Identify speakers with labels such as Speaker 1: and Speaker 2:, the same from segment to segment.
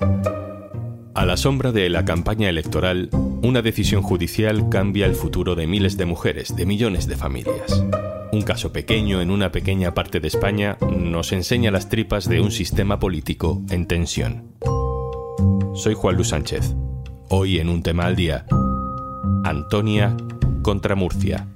Speaker 1: A la sombra de la campaña electoral, una decisión judicial cambia el futuro de miles de mujeres, de millones de familias. Un caso pequeño en una pequeña parte de España nos enseña las tripas de un sistema político en tensión. Soy Juan Luis Sánchez. Hoy en un tema al día, Antonia contra Murcia.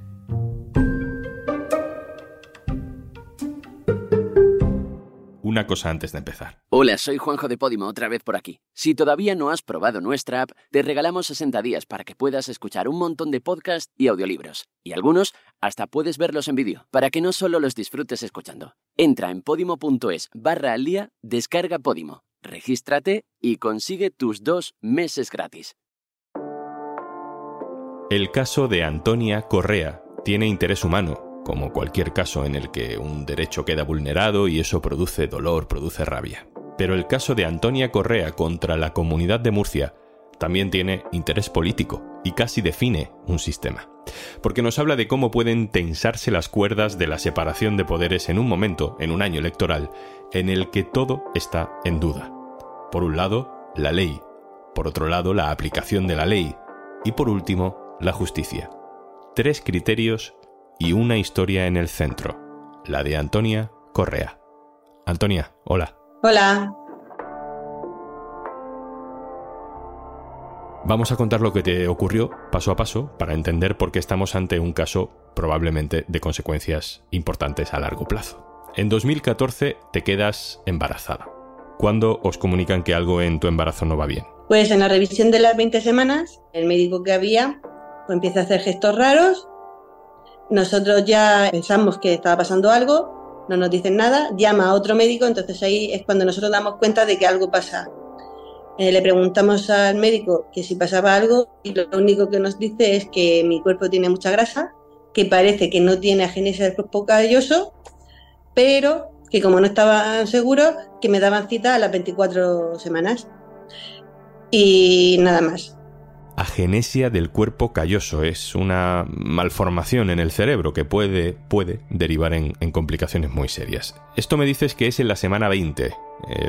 Speaker 1: Una cosa antes de empezar.
Speaker 2: Hola, soy Juanjo de Podimo, otra vez por aquí. Si todavía no has probado nuestra app, te regalamos 60 días para que puedas escuchar un montón de podcasts y audiolibros. Y algunos hasta puedes verlos en vídeo, para que no solo los disfrutes escuchando. Entra en podimo.es barra al día, descarga Podimo, regístrate y consigue tus dos meses gratis.
Speaker 1: El caso de Antonia Correa tiene interés humano como cualquier caso en el que un derecho queda vulnerado y eso produce dolor, produce rabia. Pero el caso de Antonia Correa contra la comunidad de Murcia también tiene interés político y casi define un sistema. Porque nos habla de cómo pueden tensarse las cuerdas de la separación de poderes en un momento, en un año electoral, en el que todo está en duda. Por un lado, la ley. Por otro lado, la aplicación de la ley. Y por último, la justicia. Tres criterios y una historia en el centro, la de Antonia Correa. Antonia, hola.
Speaker 3: Hola.
Speaker 1: Vamos a contar lo que te ocurrió paso a paso para entender por qué estamos ante un caso probablemente de consecuencias importantes a largo plazo. En 2014 te quedas embarazada. ¿Cuándo os comunican que algo en tu embarazo no va bien?
Speaker 3: Pues en la revisión de las 20 semanas, el médico que había pues empieza a hacer gestos raros nosotros ya pensamos que estaba pasando algo, no nos dicen nada, llama a otro médico, entonces ahí es cuando nosotros damos cuenta de que algo pasa. Eh, le preguntamos al médico que si pasaba algo y lo único que nos dice es que mi cuerpo tiene mucha grasa, que parece que no tiene agenesia del cuerpo calloso, pero que como no estaban seguros, que me daban cita a las 24 semanas. Y nada más.
Speaker 1: Agenesia del cuerpo calloso es una malformación en el cerebro que puede, puede derivar en, complicaciones muy serias. Esto me dices que es en la semana 20 eh,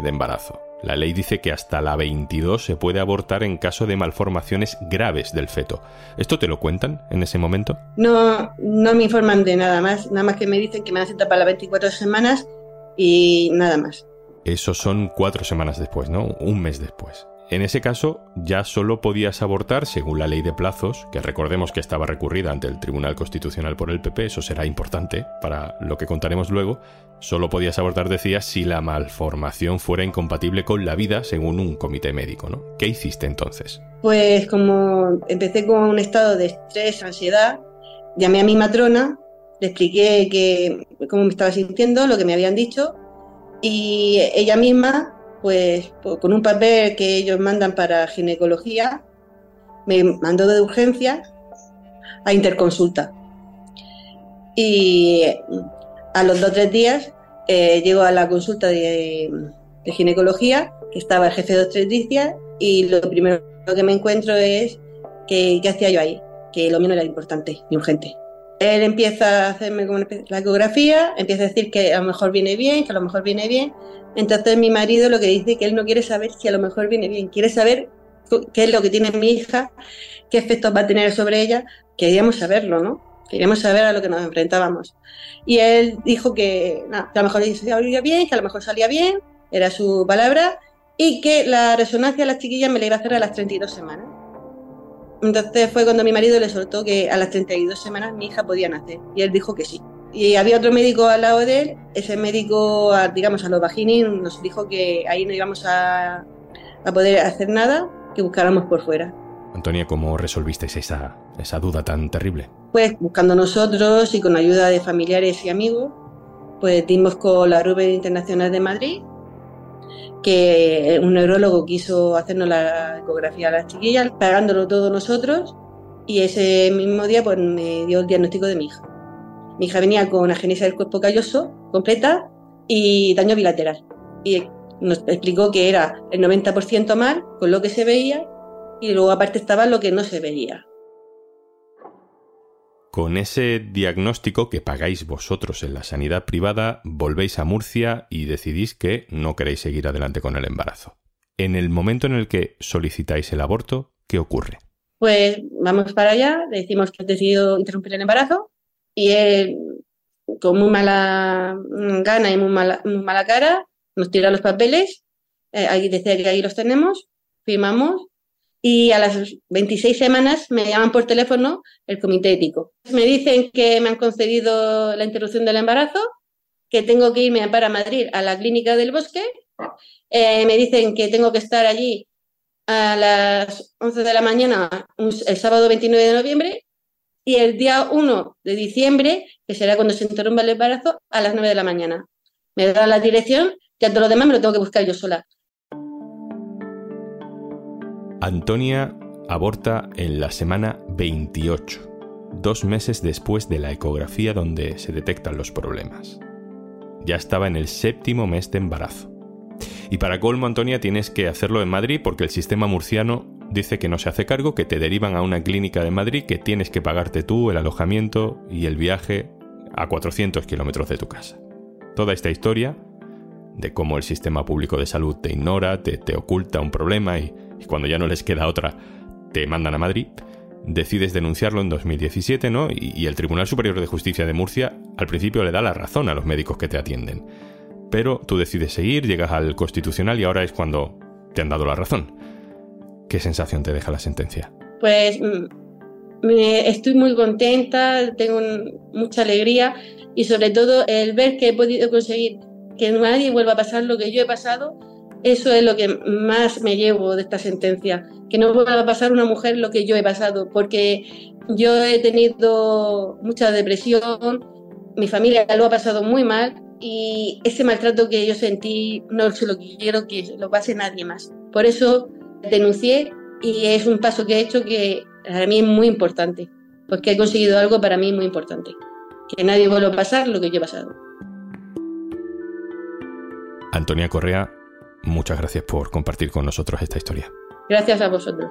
Speaker 1: de embarazo. La ley dice que hasta la 22 se puede abortar en caso de malformaciones graves del feto. ¿Esto te lo cuentan en ese momento?
Speaker 3: No, no me informan de nada más. Nada más que me dicen que me hacen para las 24 semanas y nada más.
Speaker 1: Eso son cuatro semanas después, ¿no? Un mes después. En ese caso, ya solo podías abortar según la ley de plazos, que recordemos que estaba recurrida ante el Tribunal Constitucional por el PP, eso será importante para lo que contaremos luego, solo podías abortar, decía, si la malformación fuera incompatible con la vida según un comité médico, ¿no? ¿Qué hiciste entonces?
Speaker 3: Pues como empecé con un estado de estrés, ansiedad, llamé a mi matrona, le expliqué que, cómo me estaba sintiendo, lo que me habían dicho, y ella misma pues con un papel que ellos mandan para ginecología, me mandó de urgencia a interconsulta. Y a los dos o tres días eh, llego a la consulta de, ginecología, que estaba el jefe de obstetricia, y lo primero que me encuentro es que qué hacía yo ahí, que lo mío no era importante ni urgente. Él empieza a hacerme la ecografía, empieza a decir que a lo mejor viene bien, que a lo mejor viene bien. Entonces mi marido lo que dice que él no quiere saber si a lo mejor viene bien, quiere saber qué es lo que tiene mi hija, qué efectos va a tener sobre ella. Queríamos saberlo, ¿no? Queríamos saber a lo que nos enfrentábamos. Y él dijo que, a lo mejor salía bien, que a lo mejor salía bien, era su palabra, y que la resonancia de las chiquillas me la iba a hacer a las 32 semanas. Entonces fue cuando mi marido le soltó que a las 32 semanas mi hija podía nacer y él dijo que sí. Y había otro médico al lado de él, ese médico, digamos, a los vaginis nos dijo que ahí no íbamos a, poder hacer nada, que buscáramos por fuera.
Speaker 1: Antonia, ¿cómo resolvisteis esa, esa duda tan terrible?
Speaker 3: Pues buscando nosotros y con ayuda de familiares y amigos, pues dimos con la Rubén Internacional de Madrid que un neurólogo quiso hacernos la ecografía a las chiquillas, pagándolo todos nosotros, y ese mismo día pues me dio el diagnóstico de mi hija. Mi hija venía con agenesia del cuerpo calloso completa y daño bilateral. Y nos explicó que era el 90% mal con lo que se veía y luego aparte estaba lo que no se veía.
Speaker 1: Con ese diagnóstico que pagáis vosotros en la sanidad privada, volvéis a Murcia y decidís que no queréis seguir adelante con el embarazo. En el momento en el que solicitáis el aborto, ¿qué ocurre?
Speaker 3: Pues vamos para allá, decimos que ha decidido interrumpir el embarazo y él, con muy mala gana y muy mala, mala cara, nos tira los papeles, eh, ahí decía que ahí los tenemos, firmamos y a las 26 semanas me llaman por teléfono el comité ético. Me dicen que me han concedido la interrupción del embarazo, que tengo que irme para Madrid a la clínica del bosque, eh, me dicen que tengo que estar allí a las 11 de la mañana el sábado 29 de noviembre y el día 1 de diciembre, que será cuando se interrumpa el embarazo, a las 9 de la mañana. Me dan la dirección, que a todo lo demás me lo tengo que buscar yo sola.
Speaker 1: Antonia aborta en la semana 28, dos meses después de la ecografía donde se detectan los problemas. Ya estaba en el séptimo mes de embarazo. Y para colmo, Antonia, tienes que hacerlo en Madrid porque el sistema murciano dice que no se hace cargo, que te derivan a una clínica de Madrid, que tienes que pagarte tú el alojamiento y el viaje a 400 kilómetros de tu casa. Toda esta historia de cómo el sistema público de salud te ignora, te, te oculta un problema y y cuando ya no les queda otra, te mandan a Madrid, decides denunciarlo en 2017, ¿no? Y, el Tribunal Superior de Justicia de Murcia al principio le da la razón a los médicos que te atienden. Pero tú decides seguir, llegas al Constitucional y ahora es cuando te han dado la razón. ¿Qué sensación te deja la sentencia?
Speaker 3: Pues mm, estoy muy contenta, tengo mucha alegría y sobre todo el ver que he podido conseguir que nadie vuelva a pasar lo que yo he pasado eso es lo que más me llevo de esta sentencia, que no vuelva a pasar una mujer lo que yo he pasado, porque yo he tenido mucha depresión, mi familia lo ha pasado muy mal y ese maltrato que yo sentí no se lo quiero que lo pase nadie más. Por eso denuncié y es un paso que he hecho que para mí es muy importante, porque he conseguido algo para mí muy importante, que nadie vuelva a pasar lo que yo he pasado.
Speaker 1: Antonia Correa Muchas gracias por compartir con nosotros esta historia.
Speaker 3: Gracias a vosotros.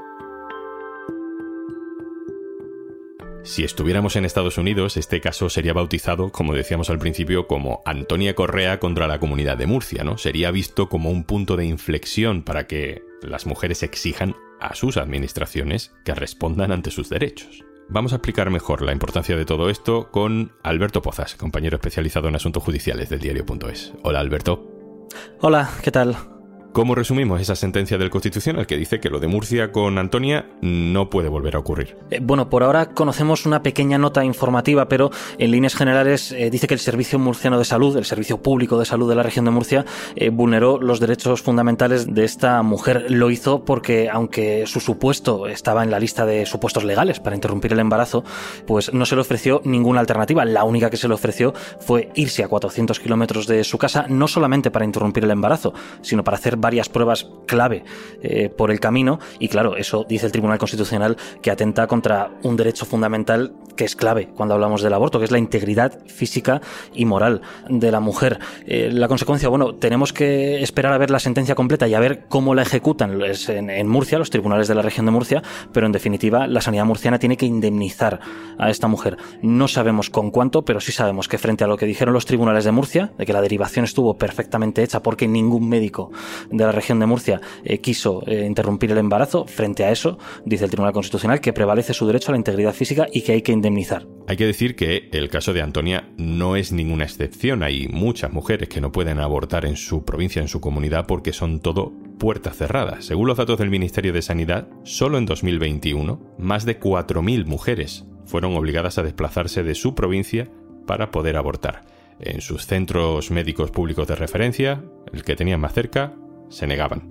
Speaker 1: Si estuviéramos en Estados Unidos, este caso sería bautizado, como decíamos al principio, como Antonia Correa contra la comunidad de Murcia, ¿no? Sería visto como un punto de inflexión para que las mujeres exijan a sus administraciones que respondan ante sus derechos. Vamos a explicar mejor la importancia de todo esto con Alberto Pozas, compañero especializado en asuntos judiciales del diario.es. Hola Alberto.
Speaker 4: Hola, ¿qué tal?
Speaker 1: ¿Cómo resumimos esa sentencia del Constitucional que dice que lo de Murcia con Antonia no puede volver a ocurrir?
Speaker 4: Eh, bueno, por ahora conocemos una pequeña nota informativa, pero en líneas generales eh, dice que el Servicio Murciano de Salud, el Servicio Público de Salud de la región de Murcia, eh, vulneró los derechos fundamentales de esta mujer. Lo hizo porque, aunque su supuesto estaba en la lista de supuestos legales para interrumpir el embarazo, pues no se le ofreció ninguna alternativa. La única que se le ofreció fue irse a 400 kilómetros de su casa, no solamente para interrumpir el embarazo, sino para hacer varias pruebas clave eh, por el camino y claro, eso dice el Tribunal Constitucional que atenta contra un derecho fundamental que es clave cuando hablamos del aborto, que es la integridad física y moral de la mujer. Eh, la consecuencia, bueno, tenemos que esperar a ver la sentencia completa y a ver cómo la ejecutan en, en Murcia, los tribunales de la región de Murcia, pero en definitiva la sanidad murciana tiene que indemnizar a esta mujer. No sabemos con cuánto, pero sí sabemos que frente a lo que dijeron los tribunales de Murcia, de que la derivación estuvo perfectamente hecha porque ningún médico de la región de Murcia eh, quiso eh, interrumpir el embarazo, frente a eso, dice el Tribunal Constitucional que prevalece su derecho a la integridad física y que hay que indemnizar.
Speaker 1: Hay que decir que el caso de Antonia no es ninguna excepción. Hay muchas mujeres que no pueden abortar en su provincia, en su comunidad, porque son todo puertas cerradas. Según los datos del Ministerio de Sanidad, solo en 2021, más de 4.000 mujeres fueron obligadas a desplazarse de su provincia para poder abortar. En sus centros médicos públicos de referencia, el que tenían más cerca, se negaban.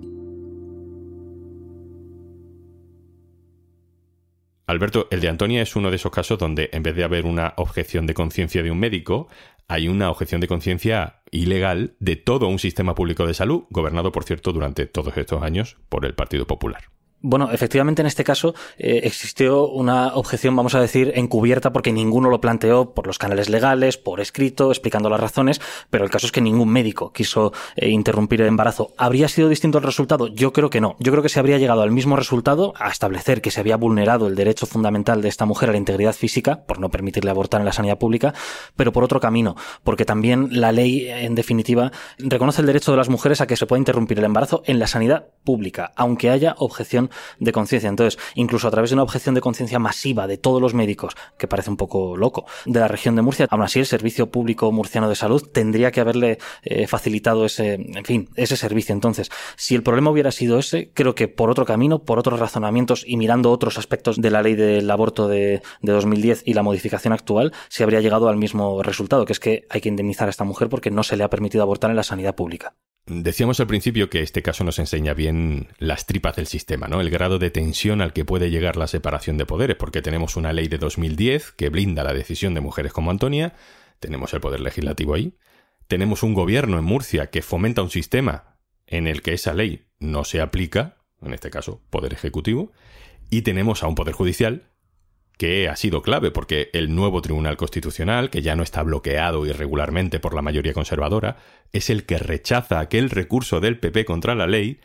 Speaker 1: Alberto, el de Antonia es uno de esos casos donde en vez de haber una objeción de conciencia de un médico, hay una objeción de conciencia ilegal de todo un sistema público de salud, gobernado, por cierto, durante todos estos años por el Partido Popular.
Speaker 4: Bueno, efectivamente en este caso eh, existió una objeción, vamos a decir, encubierta porque ninguno lo planteó por los canales legales, por escrito, explicando las razones, pero el caso es que ningún médico quiso eh, interrumpir el embarazo. ¿Habría sido distinto el resultado? Yo creo que no. Yo creo que se habría llegado al mismo resultado a establecer que se había vulnerado el derecho fundamental de esta mujer a la integridad física, por no permitirle abortar en la sanidad pública, pero por otro camino, porque también la ley, en definitiva, reconoce el derecho de las mujeres a que se pueda interrumpir el embarazo en la sanidad pública, aunque haya objeción de conciencia. Entonces, incluso a través de una objeción de conciencia masiva de todos los médicos, que parece un poco loco, de la región de Murcia, aún así el Servicio Público Murciano de Salud tendría que haberle eh, facilitado ese, en fin, ese servicio. Entonces, si el problema hubiera sido ese, creo que por otro camino, por otros razonamientos y mirando otros aspectos de la ley del aborto de, de 2010 y la modificación actual, se habría llegado al mismo resultado, que es que hay que indemnizar a esta mujer porque no se le ha permitido abortar en la sanidad pública.
Speaker 1: Decíamos al principio que este caso nos enseña bien las tripas del sistema, ¿no? El grado de tensión al que puede llegar la separación de poderes, porque tenemos una ley de 2010 que blinda la decisión de mujeres como Antonia, tenemos el poder legislativo ahí, tenemos un gobierno en Murcia que fomenta un sistema en el que esa ley no se aplica, en este caso, poder ejecutivo, y tenemos a un poder judicial que ha sido clave porque el nuevo Tribunal Constitucional, que ya no está bloqueado irregularmente por la mayoría conservadora, es el que rechaza aquel recurso del PP contra la ley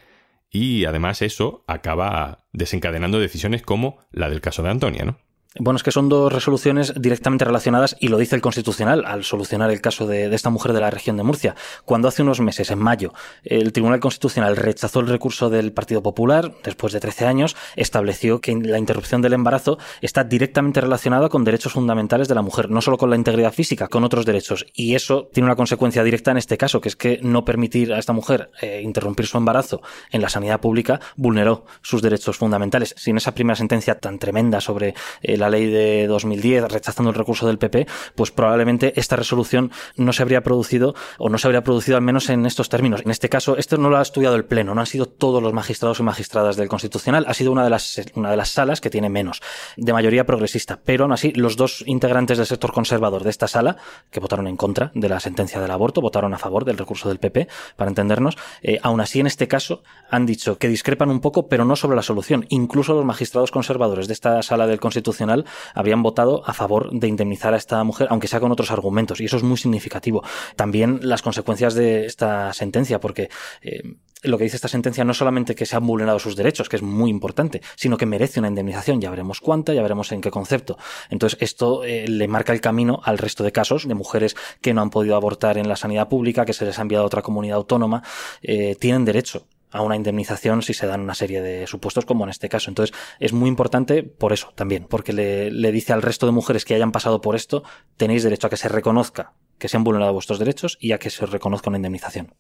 Speaker 1: y además eso acaba desencadenando decisiones como la del caso de Antonia, ¿no?
Speaker 4: Bueno, es que son dos resoluciones directamente relacionadas y lo dice el Constitucional al solucionar el caso de, esta mujer de la región de Murcia. Cuando hace unos meses, en mayo, el Tribunal Constitucional rechazó el recurso del Partido Popular, después de 13 años, estableció que la interrupción del embarazo está directamente relacionada con derechos fundamentales de la mujer, no solo con la integridad física, con otros derechos. Y eso tiene una consecuencia directa en este caso, que es que no permitir a esta mujer eh, interrumpir su embarazo en la sanidad pública vulneró sus derechos fundamentales. Sin esa primera sentencia tan tremenda sobre eh, la ley de 2010 rechazando el recurso del PP, pues probablemente esta resolución no se habría producido o no se habría producido al menos en estos términos. En este caso, esto no lo ha estudiado el Pleno, no han sido todos los magistrados y magistradas del Constitucional, ha sido una de las, una de las salas que tiene menos, de mayoría progresista. Pero aún así, los dos integrantes del sector conservador de esta sala, que votaron en contra de la sentencia del aborto, votaron a favor del recurso del PP, para entendernos, eh, aún así en este caso han dicho que discrepan un poco, pero no sobre la solución. Incluso los magistrados conservadores de esta sala del Constitucional habrían votado a favor de indemnizar a esta mujer, aunque sea con otros argumentos, y eso es muy significativo. También las consecuencias de esta sentencia, porque eh, lo que dice esta sentencia no solamente que se han vulnerado sus derechos, que es muy importante, sino que merece una indemnización. Ya veremos cuánta, ya veremos en qué concepto. Entonces, esto eh, le marca el camino al resto de casos de mujeres que no han podido abortar en la sanidad pública, que se les ha enviado a otra comunidad autónoma, eh, tienen derecho a una indemnización si se dan una serie de supuestos como en este caso. Entonces es muy importante por eso también, porque le, le, dice al resto de mujeres que hayan pasado por esto, tenéis derecho a que se reconozca que se han vulnerado vuestros derechos y a que se reconozca una indemnización.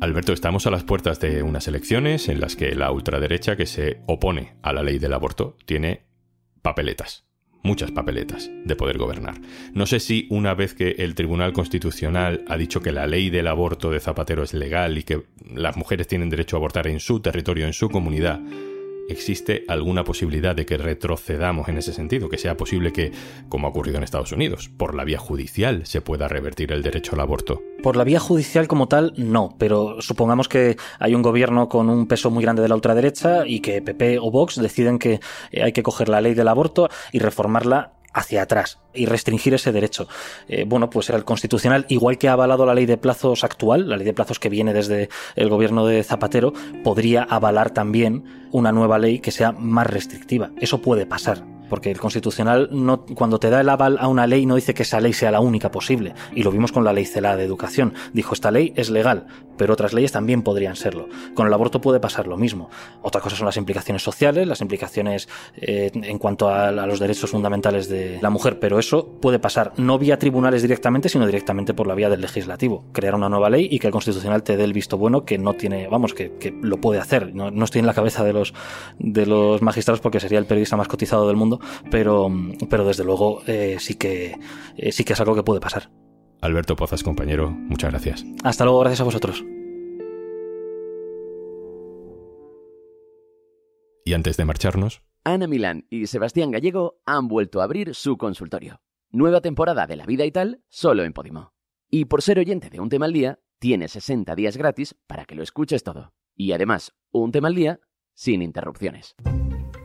Speaker 1: Alberto, estamos a las puertas de unas elecciones en las que la ultraderecha que se opone a la ley del aborto tiene papeletas muchas papeletas de poder gobernar. No sé si una vez que el Tribunal Constitucional ha dicho que la ley del aborto de Zapatero es legal y que las mujeres tienen derecho a abortar en su territorio, en su comunidad, ¿existe alguna posibilidad de que retrocedamos en ese sentido? Que sea posible que, como ha ocurrido en Estados Unidos, por la vía judicial se pueda revertir el derecho al aborto.
Speaker 4: Por la vía judicial como tal, no, pero supongamos que hay un gobierno con un peso muy grande de la ultraderecha y que PP o Vox deciden que eh, hay que coger la ley del aborto y reformarla hacia atrás y restringir ese derecho. Eh, bueno, pues el constitucional, igual que ha avalado la ley de plazos actual, la ley de plazos que viene desde el gobierno de Zapatero, podría avalar también una nueva ley que sea más restrictiva. Eso puede pasar porque el Constitucional no, cuando te da el aval a una ley no dice que esa ley sea la única posible, y lo vimos con la ley CELA de educación. Dijo, esta ley es legal, pero otras leyes también podrían serlo. Con el aborto puede pasar lo mismo. Otra cosa son las implicaciones sociales, las implicaciones eh, en cuanto a, los derechos fundamentales de la mujer, pero eso puede pasar no vía tribunales directamente, sino directamente por la vía del legislativo. Crear una nueva ley y que el Constitucional te dé el visto bueno que no tiene, vamos, que, que lo puede hacer. No, no estoy en la cabeza de los, de los magistrados porque sería el periodista más cotizado del mundo, pero, pero desde luego eh, sí, que, eh, sí que es algo que puede pasar.
Speaker 1: Alberto Pozas, compañero, muchas gracias.
Speaker 4: Hasta luego, gracias a vosotros.
Speaker 1: Y antes de marcharnos...
Speaker 2: Ana Milán y Sebastián Gallego han vuelto a abrir su consultorio. Nueva temporada de La Vida y tal, solo en Podimo. Y por ser oyente de un tema al día, tienes 60 días gratis para que lo escuches todo. Y además, un tema al día sin interrupciones.